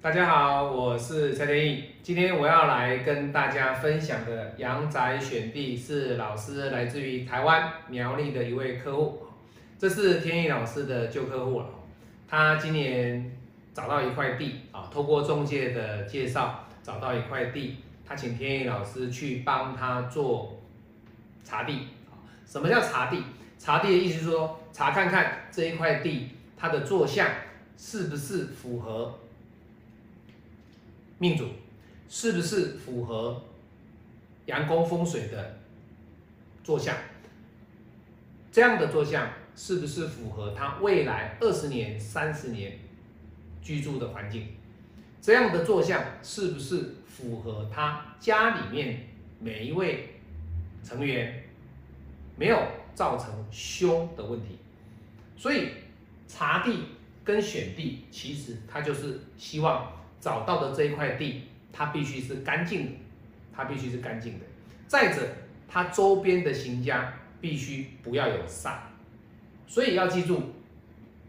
大家好，我是蔡天意。今天我要来跟大家分享的阳宅选地是老师来自于台湾苗栗的一位客户，这是天意老师的旧客户了。他今年找到一块地啊，透过中介的介绍找到一块地，他请天意老师去帮他做查地。什么叫查地？查地的意思是说，查看看这一块地它的坐向是不是符合。命主是不是符合阳宫风水的坐向？这样的坐向是不是符合他未来二十年、三十年居住的环境？这样的坐向是不是符合他家里面每一位成员没有造成凶的问题？所以查地跟选地，其实他就是希望。找到的这一块地，它必须是干净的，它必须是干净的。再者，它周边的行家必须不要有煞。所以要记住，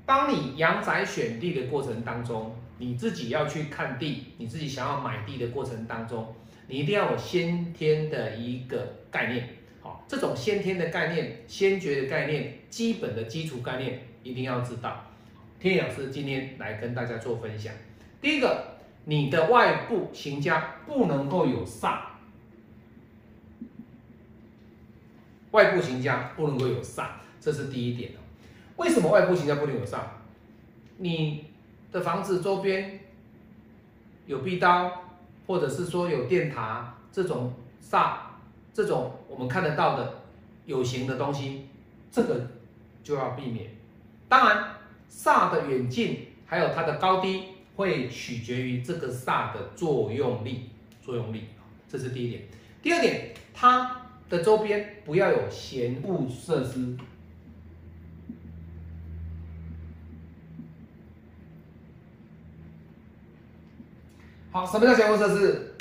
当你阳宅选地的过程当中，你自己要去看地，你自己想要买地的过程当中，你一定要有先天的一个概念。好，这种先天的概念、先决的概念、基本的基础概念，一定要知道。天野老师今天来跟大家做分享，第一个。你的外部行家不能够有煞，外部行家不能够有煞，这是第一点哦。为什么外部行家不能有煞？你的房子周边有壁刀，或者是说有电塔这种煞，这种我们看得到的有形的东西，这个就要避免。当然，煞的远近还有它的高低。会取决于这个煞的作用力，作用力这是第一点。第二点，它的周边不要有闲物设施。好，什么叫闲物设施？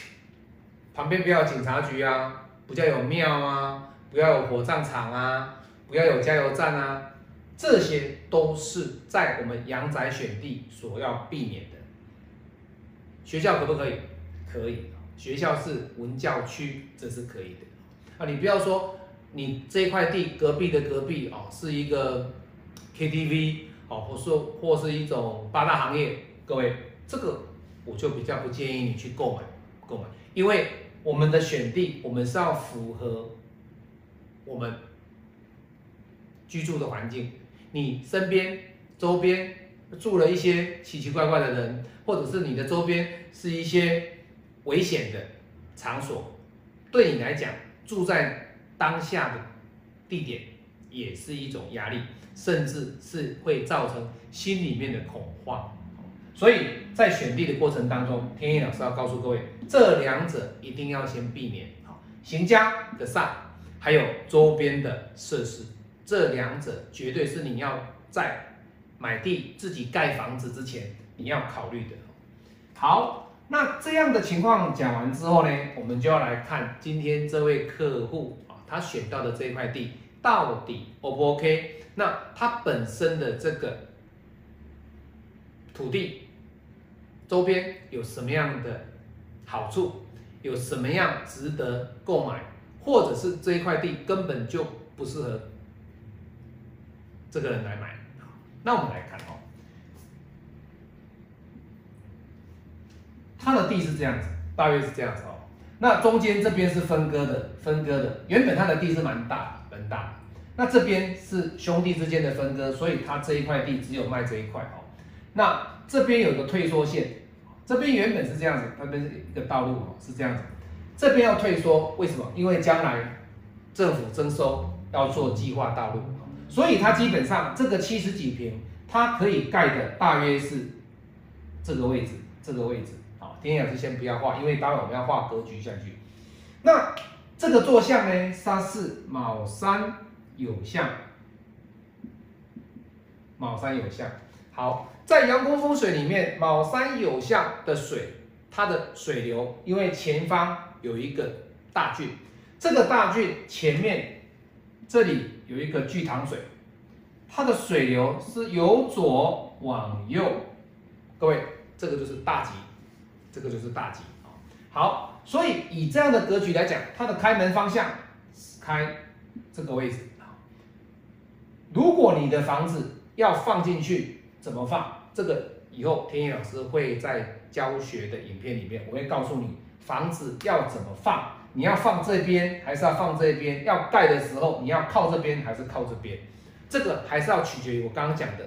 旁边不要有警察局啊，不要有庙啊，不要有火葬场啊，不要有加油站啊，这些都是在我们阳宅选地所要避免的。学校可不可以？可以，学校是文教区，这是可以的。啊，你不要说你这块地隔壁的隔壁哦，是一个 KTV 哦，或说或是一种八大行业，各位，这个我就比较不建议你去购买购买，因为我们的选地，我们是要符合我们居住的环境，你身边周边。住了一些奇奇怪怪的人，或者是你的周边是一些危险的场所，对你来讲，住在当下的地点也是一种压力，甚至是会造成心里面的恐慌。所以在选地的过程当中，天意老师要告诉各位，这两者一定要先避免。好，行家的煞，还有周边的设施，这两者绝对是你要在。买地自己盖房子之前，你要考虑的。好，那这样的情况讲完之后呢，我们就要来看今天这位客户啊，他选到的这块地到底 O 不 OK？那他本身的这个土地周边有什么样的好处？有什么样值得购买？或者是这一块地根本就不适合这个人来买？那我们来看哦，它的地是这样子，大约是这样子哦。那中间这边是分割的，分割的。原本它的地是蛮大，蛮大。那这边是兄弟之间的分割，所以它这一块地只有卖这一块哦。那这边有个退缩线，这边原本是这样子，那边是一个道路哦，是这样子。这边要退缩，为什么？因为将来政府征收要做计划道路。所以它基本上这个七十几平，它可以盖的大约是这个位置，这个位置。好，天野老师先不要画，因为待会我们要画格局下去。那这个坐向呢，它是卯山有相，卯山有相。好，在阳光风水里面，卯山有相的水，它的水流，因为前方有一个大郡，这个大郡前面。这里有一个聚糖水，它的水流是由左往右，各位，这个就是大吉，这个就是大吉啊。好，所以以这样的格局来讲，它的开门方向是开这个位置啊。如果你的房子要放进去，怎么放？这个以后天意老师会在教学的影片里面，我会告诉你房子要怎么放。你要放这边还是要放这边？要盖的时候你要靠这边还是靠这边？这个还是要取决于我刚刚讲的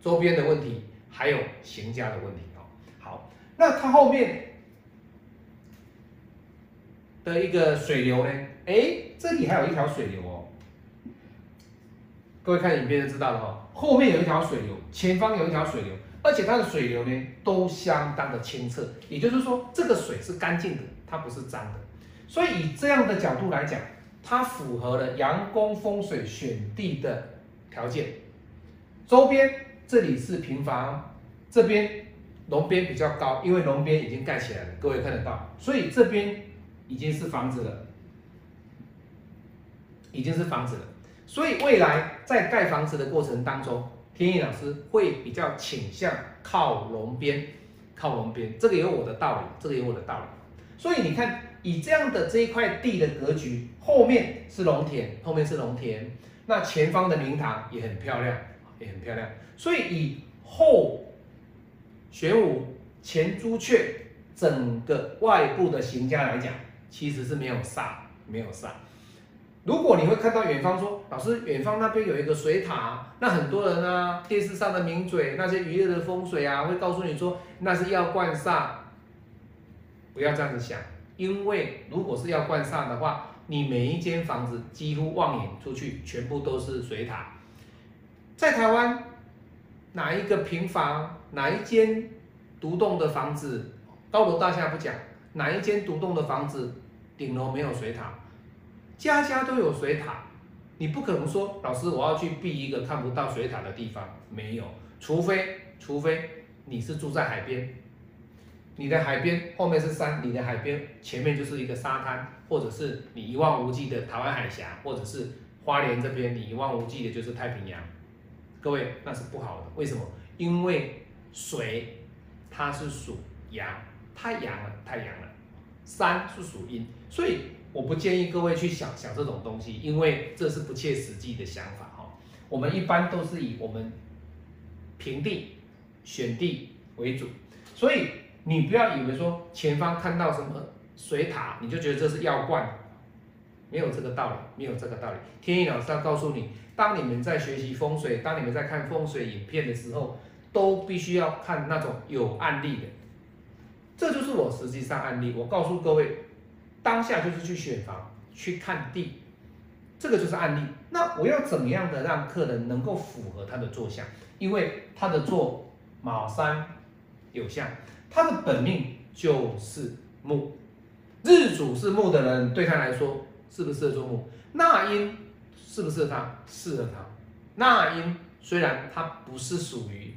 周边的问题，还有行家的问题哦。好，那它后面的一个水流呢？哎，这里还有一条水流哦。各位看影片就知道了哈，后面有一条水流，前方有一条水流，而且它的水流呢都相当的清澈，也就是说这个水是干净的，它不是脏的。所以以这样的角度来讲，它符合了阳宫风水选地的条件。周边这里是平房，这边龙边比较高，因为龙边已经盖起来了，各位看得到，所以这边已经是房子了，已经是房子了。所以未来在盖房子的过程当中，天意老师会比较倾向靠龙边，靠龙边，这个有我的道理，这个有我的道理。所以你看。以这样的这一块地的格局，后面是农田，后面是农田，那前方的明堂也很漂亮，也很漂亮。所以以后玄武前朱雀整个外部的形家来讲，其实是没有煞，没有煞。如果你会看到远方说，老师，远方那边有一个水塔，那很多人啊，电视上的名嘴，那些娱乐的风水啊，会告诉你说那是要灌煞，不要这样子想。因为如果是要灌上的话，你每一间房子几乎望眼出去，全部都是水塔。在台湾，哪一个平房，哪一间独栋的房子，高楼大厦不讲，哪一间独栋的房子顶楼没有水塔？家家都有水塔，你不可能说老师我要去避一个看不到水塔的地方，没有，除非除非你是住在海边。你的海边后面是山，你的海边前面就是一个沙滩，或者是你一望无际的台湾海峡，或者是花莲这边你一望无际的就是太平洋。各位那是不好的，为什么？因为水它是属阳，太阳了，太阳了，山是属阴，所以我不建议各位去想想这种东西，因为这是不切实际的想法哈。我们一般都是以我们平地选地为主，所以。你不要以为说前方看到什么水塔，你就觉得这是药罐，没有这个道理，没有这个道理。天意老师要告诉你，当你们在学习风水，当你们在看风水影片的时候，都必须要看那种有案例的。这就是我实际上案例，我告诉各位，当下就是去选房、去看地，这个就是案例。那我要怎么样的让客人能够符合他的坐向？因为他的坐卯山有相。他的本命就是木，日主是木的人，对他来说适不适合做木？纳音适不适合他？适合他。纳音虽然他不是属于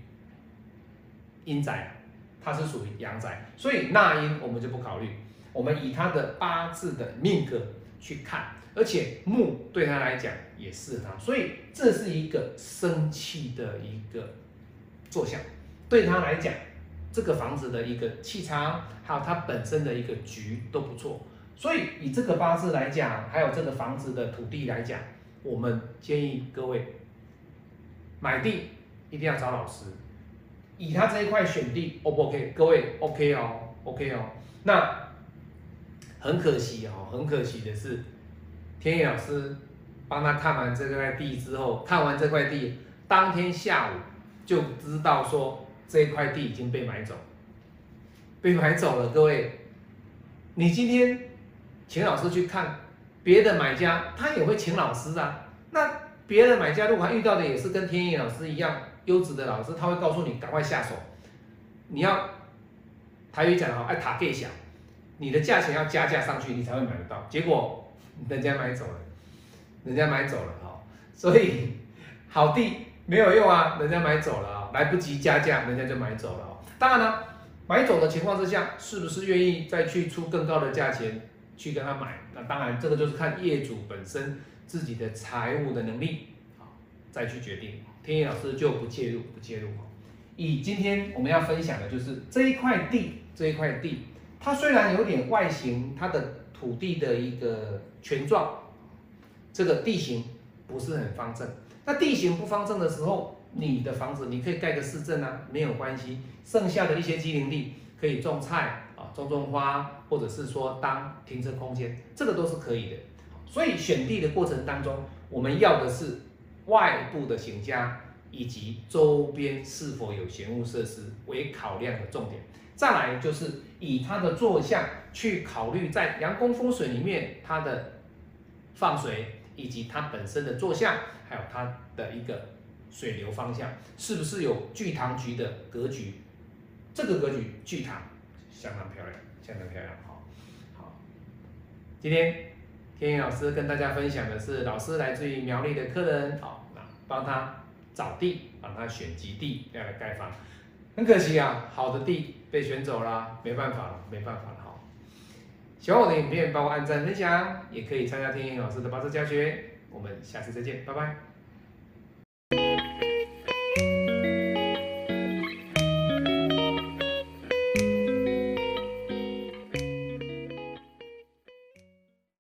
阴宅，他是属于阳宅，所以纳音我们就不考虑。我们以他的八字的命格去看，而且木对他来讲也适合他，所以这是一个生气的一个坐向，对他来讲。这个房子的一个气场，还有它本身的一个局都不错，所以以这个八字来讲，还有这个房子的土地来讲，我们建议各位买地一定要找老师，以他这一块选地，O 不 OK？各位 OK 哦，OK 哦。那很可惜哦，很可惜的是，天野老师帮他看完这块地之后，看完这块地，当天下午就知道说。这一块地已经被买走，被买走了。各位，你今天请老师去看别的买家，他也会请老师啊。那别的买家如果遇到的也是跟天意老师一样优质的老师，他会告诉你赶快下手。你要台语讲的话，爱塔给小，你的价钱要加价上去，你才会买得到。结果人家买走了，人家买走了哈。所以好地没有用啊，人家买走了。来不及加价，人家就买走了哦。当然了，买走的情况之下，是不是愿意再去出更高的价钱去跟他买？那当然，这个就是看业主本身自己的财务的能力啊，再去决定。天野老师就不介入，不介入。以今天我们要分享的就是这一块地，这一块地，它虽然有点外形，它的土地的一个权状，这个地形不是很方正。那地形不方正的时候，你的房子你可以盖个市政啊，没有关系。剩下的一些机灵地可以种菜啊，种种花，或者是说当停车空间，这个都是可以的。所以选地的过程当中，我们要的是外部的形家以及周边是否有闲物设施为考量的重点。再来就是以它的坐向去考虑，在阳光风水里面它的放水，以及它本身的坐向，还有它的一个水流方向，是不是有聚堂局的格局？这个格局聚堂相当漂亮，相当漂亮。好，好，今天。天宇老师跟大家分享的是，老师来自于苗栗的客人，好，那帮他找地，帮他选基地要来盖房，很可惜啊，好的地被选走了，没办法了，没办法了，好。喜欢我的影片，帮我按赞分享，也可以参加天宇老师的八字教学，我们下次再见，拜拜。